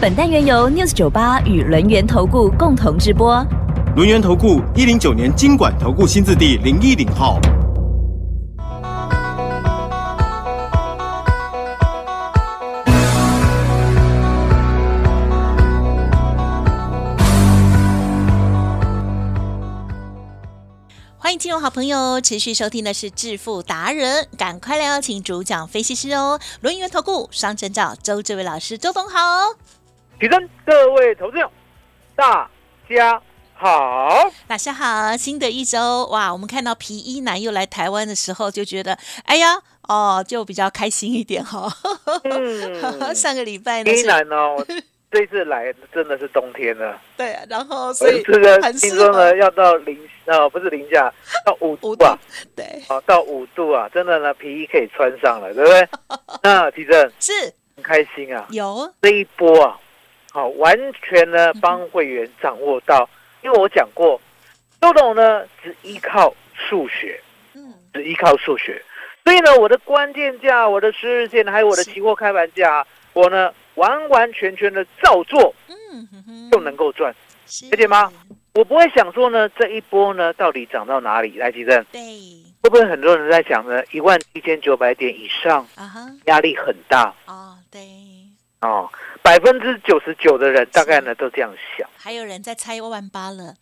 本单元由 News 九八与轮源投顾共同直播。轮源投顾一零九年经管投顾新字第零一零号。欢迎听众好朋友持续收听的是致富达人，赶快来邀请主讲分析师哦，轮源投顾双证照周志伟老师，周董好。提升各位投资者，大家好，大家好，新的一周哇，我们看到皮衣男又来台湾的时候，就觉得哎呀哦，就比较开心一点哈。嗯 上个礼拜呢依是，然哦，这次来真的是冬天了，对，啊然后所以这个听说呢要到零呃不是零下到五五度度啊，，对，好到五度啊，真的呢皮衣可以穿上了，对不对？那提正是很开心啊，有这一波啊，好完全呢帮会员掌握到，因为我讲过，周董呢只依靠数学。嗯只依靠数学，所以呢，我的关键价、我的十日线，还有我的期货开盘价，我呢完完全全的照做嗯哼哼就能够赚。是了解吗？我不会想说呢，这一波呢到底涨到哪里来？吉正对会不会很多人在想呢？一万一千九百点以上，啊哈压力很大哦对，哦，百分之九十九的人大概呢都这样想还有人在猜万八了，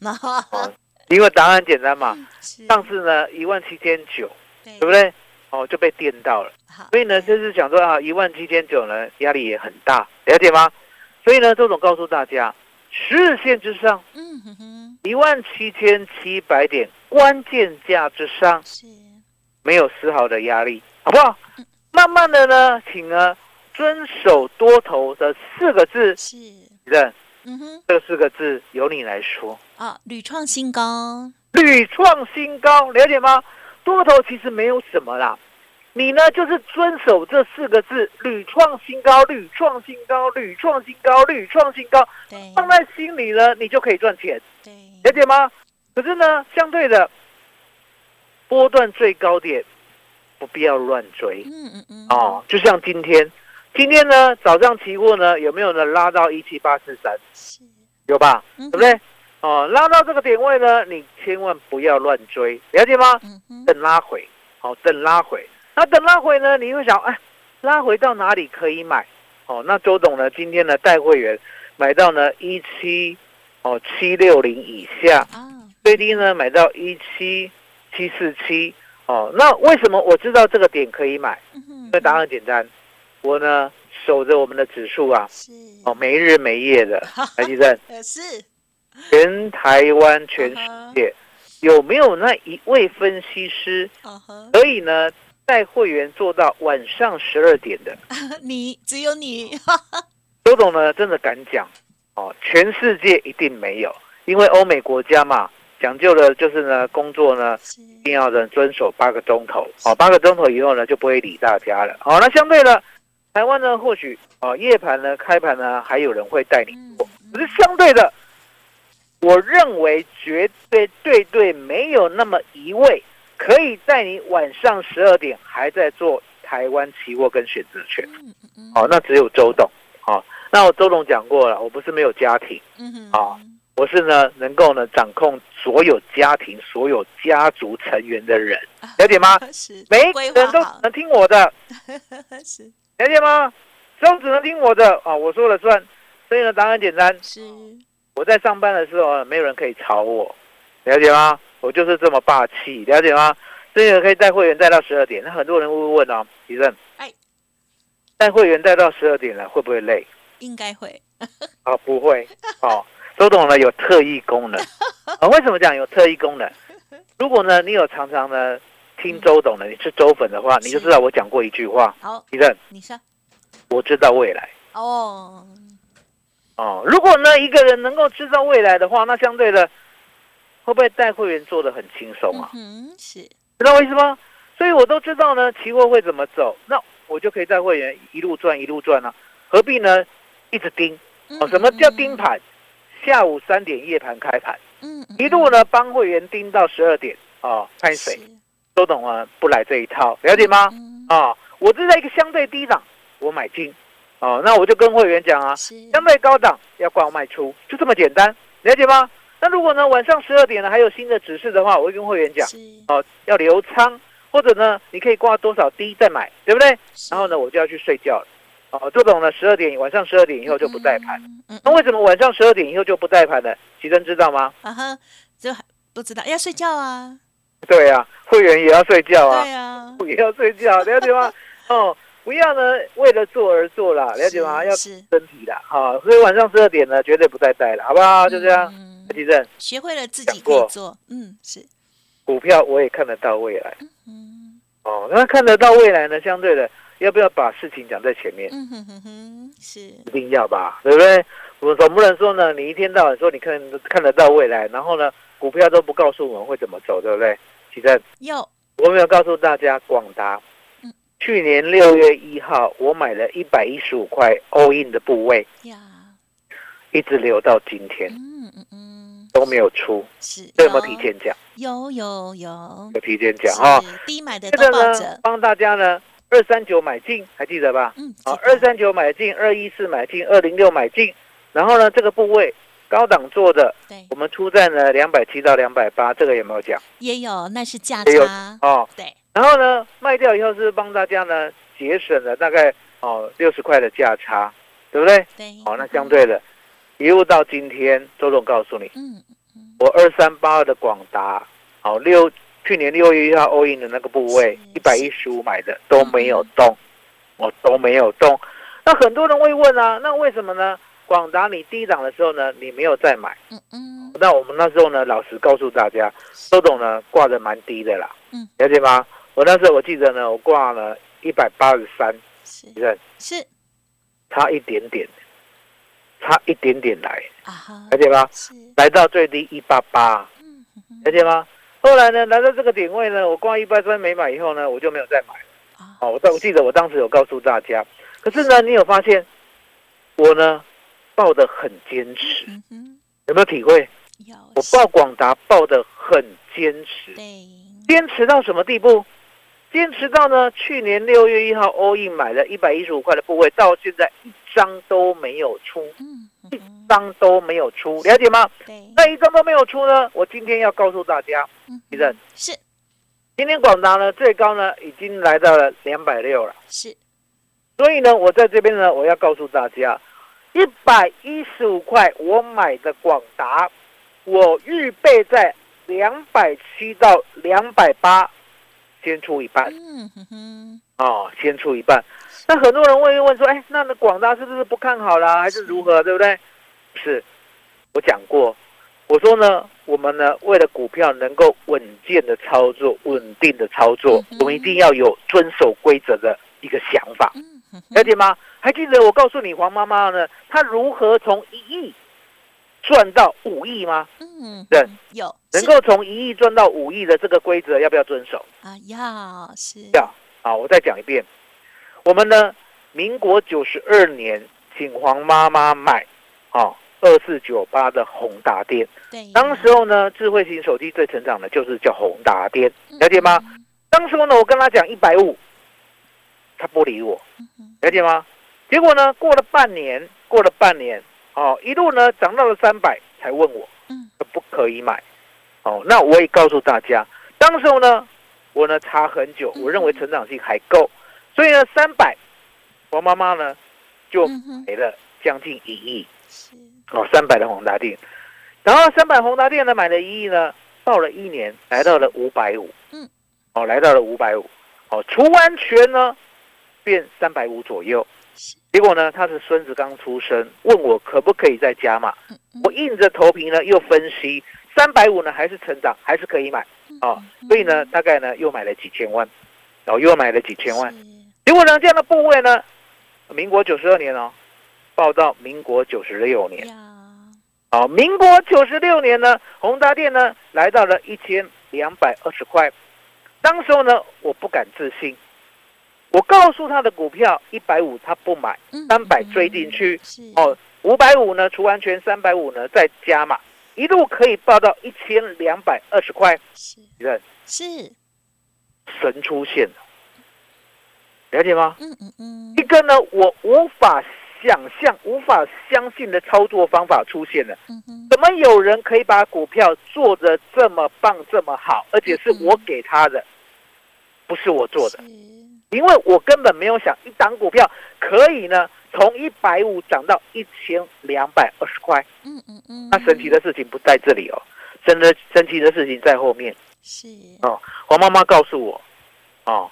因为答案简单嘛，是上次呢一万七千九，对对不？对？哦，就被电到了。所以呢，就是想说啊，一万七千九呢，压力也很大，了解吗？所以呢，周总告诉大家，十日线之上，嗯哼哼，一万七千七百点关键价之上，是没有丝毫的压力，好不好？慢慢的呢，请呢遵守多头的四个字，是，认。嗯哼。这四个字由你来说，啊，屡创新高，屡创新高，了解吗？多头其实没有什么啦，你呢就是遵守这四个字，屡创新高，屡创新高，屡创新高，屡创新高，放在心里呢，你就可以赚钱，对，了解吗？可是呢，相对的，波段最高点不必要乱追。嗯嗯嗯，哦，就像今天，今天呢早上期货呢有没有呢拉到一七八四三？是，有吧？对对不？对？哦，拉到这个点位呢，你千万不要乱追，了解吗？等拉回，好、等拉回。那等拉回呢，你会想，哎，拉回到哪里可以买？哦，那周董呢，今天呢带会员买到呢一七哦七六零以下，啊，最低呢买到一七七四七。哦，那为什么我知道这个点可以买？嗯哼因为答案简单，我呢守着我们的指数啊，是，哦，没日没夜的，来记正。呃是，全台湾、全世界有没有那一位分析师可以呢带会员做到晚上十二点的？你只有你，周董呢真的敢讲哦，全世界一定没有，因为欧美国家嘛，讲究的就是呢工作呢，一定要呢遵守八个钟头哦，八个钟头以后呢就不会理大家了。好、那相对的，台湾呢或许哦夜盘呢开盘呢还有人会带你嗯做，可是相对的，我认为绝对对对没有那么一位可以在你晚上十二点还在做台湾期货跟选择权。哦，那只有周董。哦，那我周董讲过了，我不是没有家庭，嗯哼，好我是呢能够呢掌控所有家庭、所有家族成员的人，了解吗？是，每一个人都只能听我的，是了解吗？都只能听我的啊、我说了算。所以呢，答案简单。是，我在上班的时候，没有人可以吵我，了解吗？我就是这么霸气，了解吗？所以呢，可以带会员带到十二点。那很多人会问哦，李正，哎，带会员带到十二点了，会不会累？应该会，啊，不会。哦，周董呢有特异功能啊。为什么讲有特异功能？如果呢你有常常呢听周董的，你是周粉的话，你就知道我讲过一句话，好，李正，你说，我知道未来。哦，哦，如果呢一个人能够知道未来的话，那相对的会不会带会员做的很轻松啊？嗯，是，知道我意思吗？所以我都知道呢，期货会怎么走，那我就可以带会员一路赚一路赚啊，何必呢一直盯？哦，什么叫盯盘？下午三点夜盘开盘，嗯？嗯，一路呢帮会员盯到十二点哦，看谁周董啊，不来这一套，了解吗？啊，我是在一个相对低档，我买进，哦，那我就跟会员讲啊，相对高档要挂卖出，就这么简单，了解吗？那如果呢晚上十二点呢还有新的指示的话，我会跟会员讲，哦，要留仓，或者呢你可以挂多少低再买，对不对？然后呢我就要去睡觉了，哦，这种呢十二点晚上十二点以后就不带盘，嗯那为什么晚上十二点以后就不带盘呢？奇珍知道吗？啊哈，就不知道要睡觉啊。对啊，会员也要睡觉啊，对呀，也要睡觉，了解吗？哦，不要呢，为了做而做啦，了解吗？要身体的，好，所以晚上十二点呢，绝对不再带了，好不好？就这样，地震，学会了自己可以做，嗯，是，股票我也看得到未来，嗯，哦，那看得到未来呢，相对的，要不要把事情讲在前面？嗯哼哼哼，是，一定要吧，对不对？我总不能说呢，你一天到晚说你看看得到未来，然后呢，股票都不告诉我们会怎么走，对不对？其实有，我没有告诉大家，广达，去年六月一号我买了一百一十五块 all in 的部位，呀，一直留到今天，嗯嗯嗯，都没有出，是，有没有提前讲？有有有，有提前讲哈，低买的都抱着，帮大家呢，二三九买进，还记得吧？嗯，好，二三九买进，二一四买进，二零六买进，然后呢，这个部位。高档做的，对，我们出在呢两百七到两百八，这个有没有讲？也有，那是价差哦。对，然后呢，卖掉以后是帮大家呢节省了大概哦六十块的价差，对不对？对。好，那相对的，一路到今天，周总告诉你，嗯我二三八二的广达，好六去年六月一号 all in 的那个部位一百一十五买的都没有动，我都没有动。那很多人会问啊，那为什么呢？广达，你低档的时候呢，你没有再买。嗯嗯。那我们那时候呢，老实告诉大家，周董呢挂的蛮低的啦。嗯。了解吗？我那时候我记得呢，我挂了一百八十三。是。是。差一点点，差一点点来。啊哈。了解吗？是。来到最低一八八。嗯。了解吗？后来呢，来到这个点位呢，我挂一百三没买以后呢，我就没有再买了。哦，我我记得我当时有告诉大家，可是呢，你有发现我呢？抱的很坚持，有没有体会？有。我抱广达抱的很坚持，对。坚持到什么地步？坚持到呢？去年六月一号 all in 买了一百一十五块的部位，到现在一张都没有出，一张都没有出，了解吗？对。那一张都没有出呢？我今天要告诉大家，李正是。今天广达呢最高呢已经来到了两百六了，是。所以呢，我在这边呢，我要告诉大家。一百一十五块，我买的广达，我预备在两百七到两百八，先出一半。嗯哼哼，哦，先出一半。那很多人会问说，哎，那那广达是不是不看好啦，还是如何，对不对？是，我讲过，我说呢，我们呢，为了股票能够稳健的操作、稳定的操作，我们一定要有遵守规则的一个想法。了解吗？还记得我告诉你黄妈妈呢，她如何从一亿赚到五亿吗？嗯，对，有能够从一亿赚到五亿的这个规则，要不要遵守？啊，要是要啊！我再讲一遍，我们呢，民国九十二年请黄妈妈买啊二四九八的宏达电，对，当时候呢，智慧型手机最成长的就是叫宏达电，了解吗？当时候呢，我跟他讲一百五。他不理我，了解吗？结果呢，过了半年，过了半年，哦，一路呢涨到了三百，才问我，嗯，不可以买，哦，那我也告诉大家，当时候呢，我呢差很久，我认为成长性还够，所以呢，三百，王妈妈呢就买了将近一亿，哦，三百的宏达电，然后三百宏达电呢买了一亿呢，到了一年来到了五百五，嗯，哦，来到了五百五，哦，除完全呢。变三百五左右，结果呢，他是孙子刚出生，问我可不可以再加嘛？我硬着头皮呢，又分析三百五呢还是成长，还是可以买啊。所以呢，大概呢又买了几千万，然后又买了几千万。结果呢，这样的部位呢，民国九十二年哦，报到民国九十六年。呀，好，民国九十六年呢，宏达电呢来到了一千两百二十块。当时候呢，我不敢置信，我告诉他的股票一百五他不买，嗯三百追进去，是哦，五百五呢除完全，三百五呢再加码，一路可以报到一千两百二十块。是人是，神出现了，了解吗？嗯嗯嗯一个呢，我无法想象、无法相信的操作方法出现了。嗯哼，怎么有人可以把股票做得这么棒、这么好，而且是我给他的，不是我做的？因为我根本没有想一档股票可以呢从一百五涨到一千两百二十块。嗯嗯嗯，那神奇的事情不在这里哦，真的神奇的事情在后面。是哦黄妈妈告诉我，哦，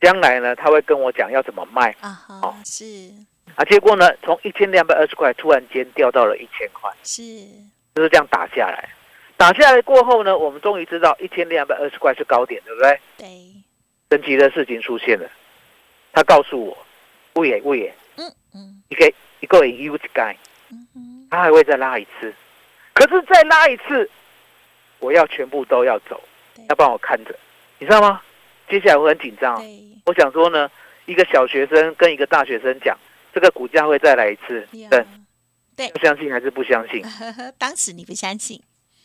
将来呢，她会跟我讲要怎么卖啊哈哦是啊。结果呢，从一千两百二十块突然间掉到了一千块，是就是这样打下来。打下来过后呢，我们终于知道一千两百二十块是高点，对不对？对，神奇的事情出现了，他告诉我，魏野魏野，嗯嗯。一个一个人 U 盖，嗯哼，他还会再拉一次，可是再拉一次，我要全部都要走，要帮我看着，你知道吗？接下来我很紧张，对。我想说呢，一个小学生跟一个大学生讲，这个股价会再来一次，呀。对，对。要相信还是不相信？当时你不相信，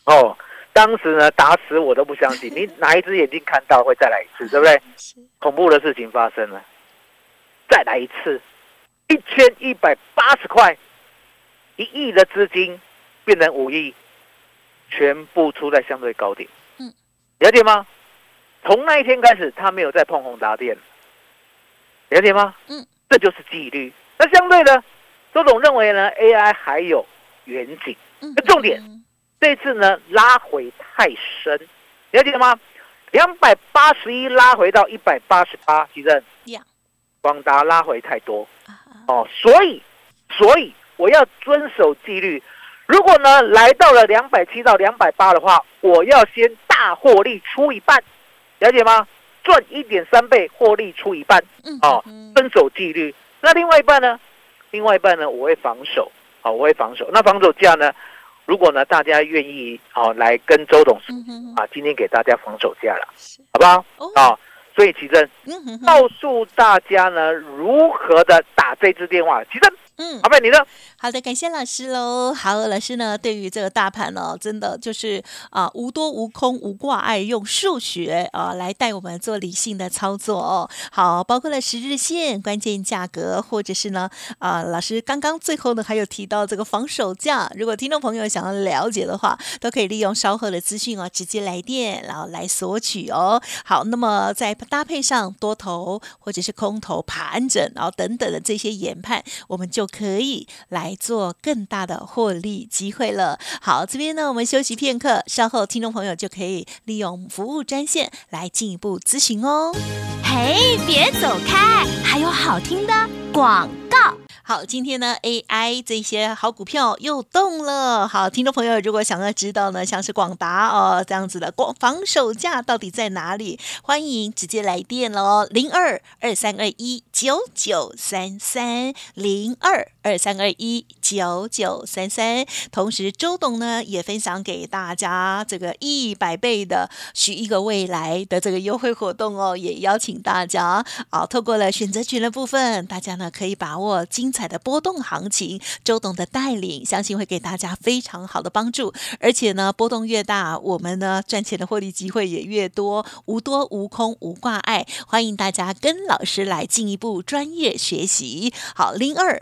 哦，当时呢打死我都不相信，你哪一只眼睛看到会再来一次，对不对？恐怖的事情发生了，再来一次，一千一百八十块，一亿的资金变成五亿，全部出在相对高点。嗯，了解吗？从那一天开始，他没有再碰宏达电，了解吗？嗯，这就是纪律。那相对的，周总认为呢，AI 还有远景。那重点嗯这次呢拉回太深，了解吗？两百八十一拉回到一百八十八，其实呀广达拉回太多哦，所以所以我要遵守纪律。如果呢来到了两百七到两百八的话，我要先大获利出一半，了解吗？赚一点三倍，获利出一半，嗯哦嗯遵守纪律。那另外一半呢？另外一半呢，我会防守，好、我会防守。那防守价呢？如果呢大家愿意好、来跟周董啊，今天给大家防守价了，好不好？哦啊、所以奇珍告诉大家呢，如何的打这支电话。奇珍，嗯好，贝你呢？好的，感谢老师喽。好，老师呢，对于这个大盘呢，真的就是啊、无多无空无挂碍，用数学啊、来带我们做理性的操作哦。好，包括了十日线、关键价格，或者是呢啊、老师刚刚最后呢还有提到这个防守价。如果听众朋友想要了解的话，都可以利用稍后的资讯哦，直接来电然后来索取哦。好，那么再搭配上多头或者是空头盘整，然后等等的这些研判，我们就可以来做更大的获利机会了。好，这边呢我们休息片刻，稍后听众朋友就可以利用服务专线来进一步咨询哦。嘿，别走开，还有好听的广告。好，今天呢，AI 这些好股票又动了。好，听众朋友，如果想要知道呢，像是广达哦这样子的广防守价到底在哪里，欢迎直接来电喽，零二二三二一九九三三零二二三二一九九三三。同时，周董呢也分享给大家这个一百倍的许一个未来的这个优惠活动哦，也邀请大家啊，透过了选择权的部分，大家呢可以把握精彩的波动行情，周董的带领，相信会给大家非常好的帮助。而且呢，波动越大，我们呢赚钱的获利机会也越多，无多无空无挂碍。欢迎大家跟老师来进一步专业学习。好，零二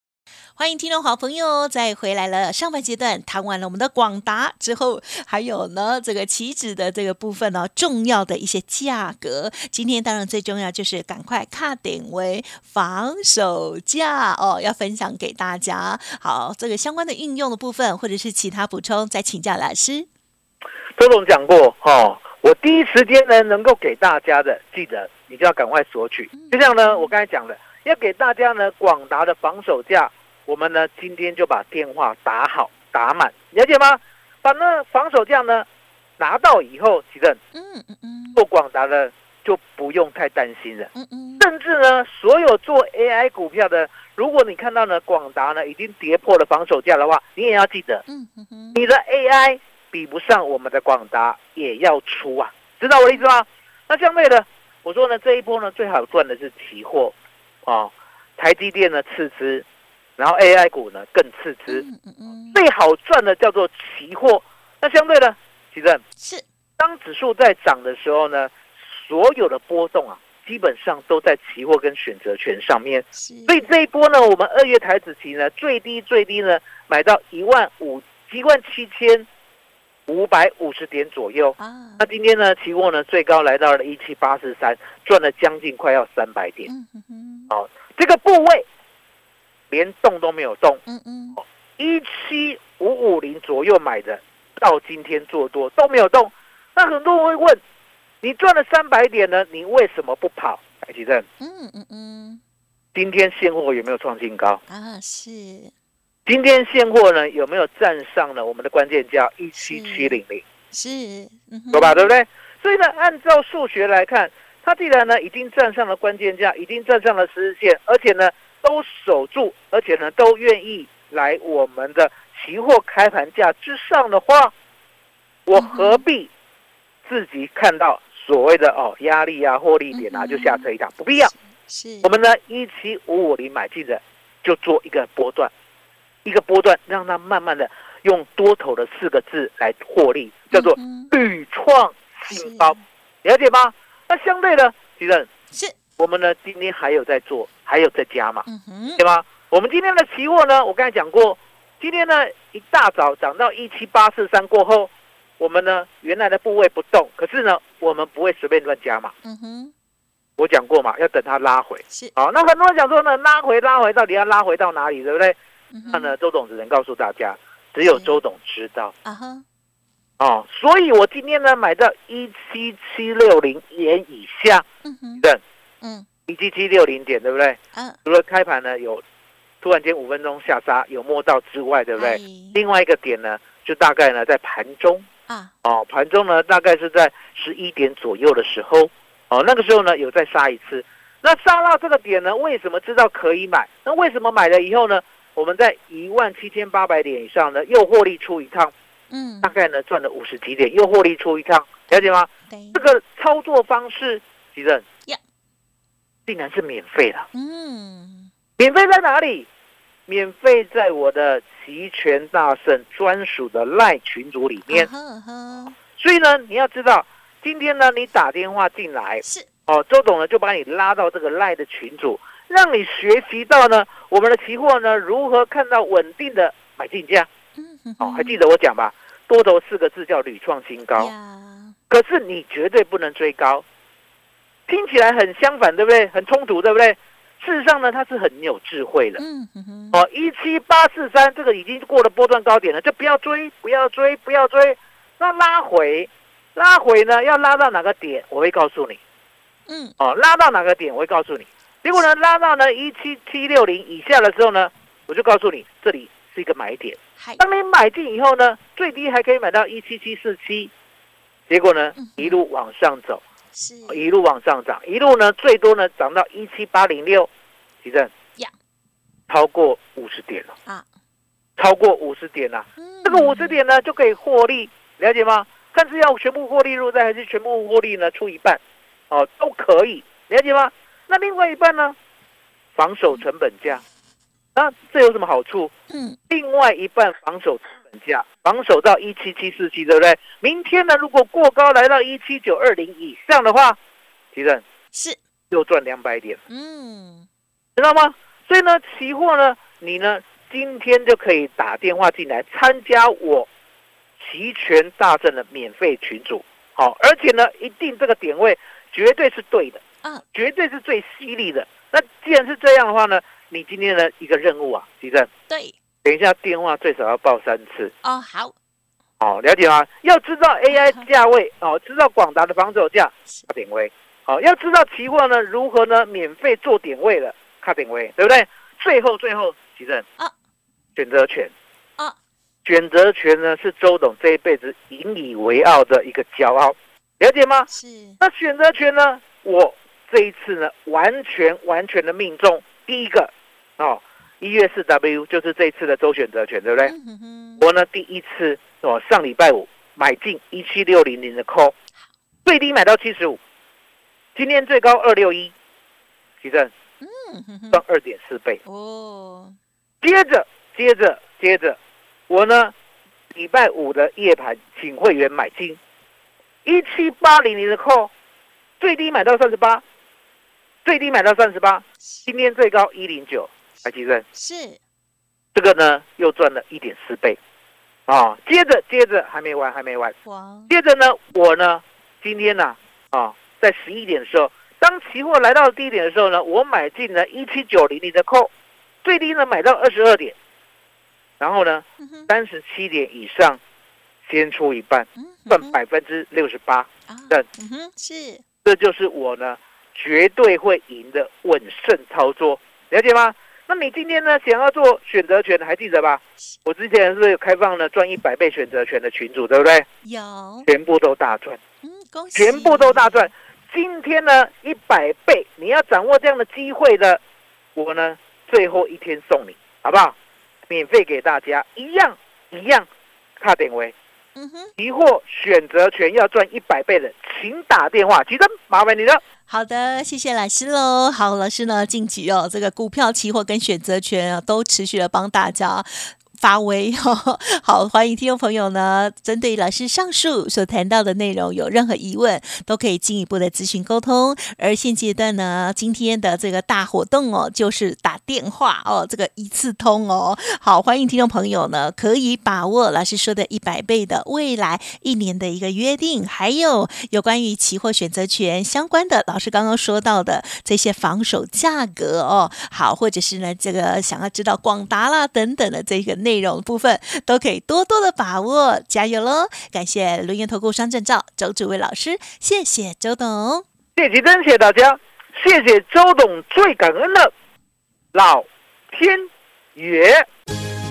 欢迎听众好朋友再回来了。上半阶段谈完了我们的广达之后，还有呢这个期指的这个部分呢，重要的一些价格。今天当然最重要就是赶快卡点为防守价哦，要分享给大家。好，这个相关的运用的部分或者是其他补充，再请教老师。周总讲过哈，我第一时间呢能够给大家的，记得你就要赶快索取。就像呢，我刚才讲的，要给大家呢广达的防守价，我们呢今天就把电话打好打满，了解吗？把那防守价呢拿到以后，其实嗯嗯嗯做广达的就不用太担心了。嗯嗯，甚至呢，所有做 AI 股票的，如果你看到呢广达呢已经跌破了防守价的话，你也要记得，嗯嗯嗯，你的 AI 比不上我们的广达，也要出啊，知道我的意思吗？那相对的，我说呢，这一波呢最好赚的是期货，啊，台积电呢次之，然后 AI 股呢更次之，最好赚的叫做期货。那相对呢，其实是，当指数在涨的时候呢，所有的波动啊，基本上都在期货跟选择权上面。所以这一波呢，我们二月台子期呢，最低最低呢，买到一万五一万七千五百五十点左右。啊，那今天呢，期货呢最高来到了一七八四三，赚了将近快要三百点。嗯嗯嗯哦，这个部位连动都没有动，嗯嗯，一七五五零左右买的，到今天做多都没有动。那很多人会问，你赚了三百点呢，你为什么不跑？台积电嗯嗯嗯，今天现货有没有创新高？啊是，今天现货呢有没有站上了我们的关键价一七七零零？是，嗯哼有吧？对不对？所以呢，按照数学来看，它既然呢已经站上了关键价，已经站上了十日线，而且呢都守住，而且呢都愿意来我们的期货开盘价之上的话，我何必自己看到所谓的哦压力啊、获利点啊就下车一趟？不必要。是，我们呢一七五五零买进的，就做一个波段，一个波段，让它慢慢的用多头的四个字来获利，叫做嗯屡创新高，了解吗？那相对的，其实是，我们呢今天还有在做，还有在加嘛，对吗？我们今天的期货呢，我刚才讲过，今天呢一大早涨到一七八四三过后，我们呢原来的部位不动，可是呢我们不会随便乱加嘛，嗯哼，我讲过嘛，要等它拉回。是，好，那很多人讲说呢，拉回拉回，到底要拉回到哪里，对不对？嗯，那呢，周董只能告诉大家，只有周董知道。啊哈，哦。所以我今天呢买到一七七六零元以下，嗯哼，对，嗯一七七六零点，对不对？嗯，除了开盘呢有突然间五分钟下杀有摸到之外，对不对？哎另外一个点呢，就大概呢在盘中啊，哦，盘中呢大概是在十一点左右的时候，哦，那个时候呢有再杀一次。那杀到这个点呢，为什么知道可以买？那为什么买了以后呢，我们在一万七千八百点以上呢，又获利出一趟，嗯大，概呢赚了五十几点，又获利出一趟，了解吗？对，这个操作方式，其实呀竟然是免费的。嗯，免费在哪里？免费在我的齐全大圣专属的赖群组里面。啊哈哈，所以呢，你要知道，今天呢，你打电话进来，是，哦，周董呢就把你拉到这个赖的群组，让你学习到呢我们的期货呢如何看到稳定的买进价。嗯哼哦，还记得我讲吧？多头四个字叫屡创新高，可是你绝对不能追高。听起来很相反，对不对？很冲突，对不对？事实上呢，它是很有智慧的。嗯哦，一七八四三这个已经过了波段高点了，就不要追，不要追，不要追。那拉回，拉回呢，要拉到哪个点？我会告诉你。嗯，哦，拉到哪个点？我会告诉你。结果呢，拉到呢一七七六零以下的时候呢，我就告诉你，这里是一个买点。嗨，当你买进以后呢，最低还可以买到一七七四七。结果呢嗯，一路往上走，是，一路往上涨，一路呢最多呢涨到一七八零六，提正。呀，超过五十点了。啊，超过五十点了。嗯。这个五十点呢就可以获利，了解吗？看是要全部获利入袋，还是全部获利呢出一半，哦，都可以，了解吗？那另外一半呢，防守成本价，那这有什么好处？嗯，另外一半防守成本价，防守到一七七四七，对不对？明天呢，如果过高来到一七九二零以上的话，提正是，又赚两百点，嗯，知道吗？所以呢，期货呢，你呢今天就可以打电话进来参加我齐全大阵的免费群组。好，而且呢，一定这个点位绝对是对的，嗯，绝对是最犀利的。那既然是这样的话呢，你今天的一个任务啊，吉正，对，等一下电话最少要报三次。哦，好，哦，了解吗？要知道 AI 价位哦，知道广达的防守价，卡点位。好，要知道期货呢如何呢免费做点位的，卡点位，对不对？最后最后，吉正啊，选择权啊，选择权呢是周董这一辈子引以为傲的一个骄傲，了解吗？是，那选择权呢，我这一次呢完全完全的命中。第一个哦，一月四 W 就是这一次的周选择权，对不对？我呢第一次哦上礼拜五买进一七六零零的 call，最低买到七十五，今天最高二六一，提正嗯赚二点四倍。哦，接着接着接着，我呢礼拜五的夜盘请会员买进一七八零零的 call，最低买到三十八，最低买到三十八，今天最高一零九，来提正。是，这个呢又赚了一点四倍，啊，接着接着还没完还没完，哇，接着呢我呢今天呢啊在十一点的时候，当期货来到低点的时候呢，我买进了一七九零零的 call，最低呢买到二十二点，然后呢三十七点以上先出一半，赚百分之六十八，啊，赚。嗯，是，这就是我呢绝对会赢的稳胜操作，了解吗？那你今天呢想要做选择权，还记得吧？我之前是开放了赚一百倍选择权的群组，对不对？有，全部都大赚，嗯，恭喜，全部都大赚。今天呢一百倍，你要掌握这样的机会的，我呢最后一天送你，好不好？免费给大家，一样一样，卡点位。嗯哼。疑惑选择权要赚一百倍的，请打电话。其实麻烦你了。好的，谢谢老师喽。好，老师呢，近期哦，这个股票、期货跟选择权啊，都持续的帮大家。发威哦，好，欢迎听众朋友呢，针对老师上述所谈到的内容有任何疑问，都可以进一步的咨询沟通。而现阶段呢，今天的这个大活动哦，就是打电话哦，这个一次通哦。好，欢迎听众朋友呢，可以把握老师说的一百倍的未来一年的一个约定，还有有关于期货选择权相关的，老师刚刚说到的这些防守价格哦，好，或者是呢，这个想要知道广达啦等等的这个内容部分，都可以多多的把握，加油喽！感谢轮研投顾双证照周志伟老师，谢谢周董。谢谢真，谢谢大家，谢谢周董，最感恩的老天爷。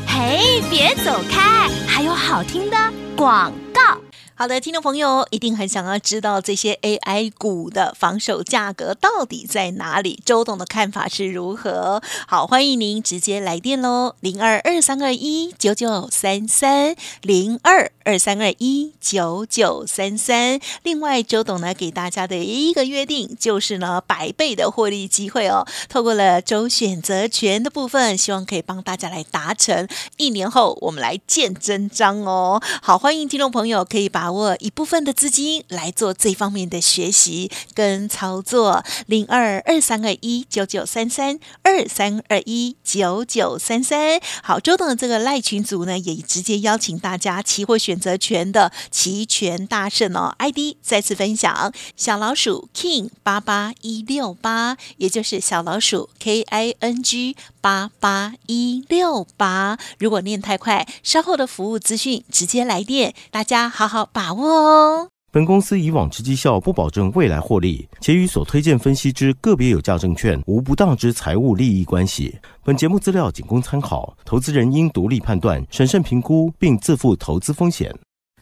嘿，别走开，还有好听的广告。好的，听众朋友一定很想要知道这些 AI 股的防守价格到底在哪里？周董的看法是如何？好，欢迎您直接来电喽，零二二三二一九九三三零二二三二一九九三三。另外，周董呢给大家的一个约定就是呢百倍的获利机会哦。透过了周选择权的部分，希望可以帮大家来达成。一年后我们来见真章哦。好，欢迎听众朋友可以把握一部分的资金来做这方面的学习跟操作，零二二三二一九九三三二三二一九九三三。好，周董的这个赖群组呢，也直接邀请大家期货选择权的期权大胜哦，ID 再次分享小老鼠 King 八八一六八，也就是小老鼠 K I N G 八八一六八。如果念太快，稍后的服务资讯直接来电，大家好好把握哦。本公司以往之绩效不保证未来获利，且与所推荐分析之个别有价证券无不当之财务利益关系。本节目资料仅供参考，投资人应独立判断、审慎评估，并自负投资风险。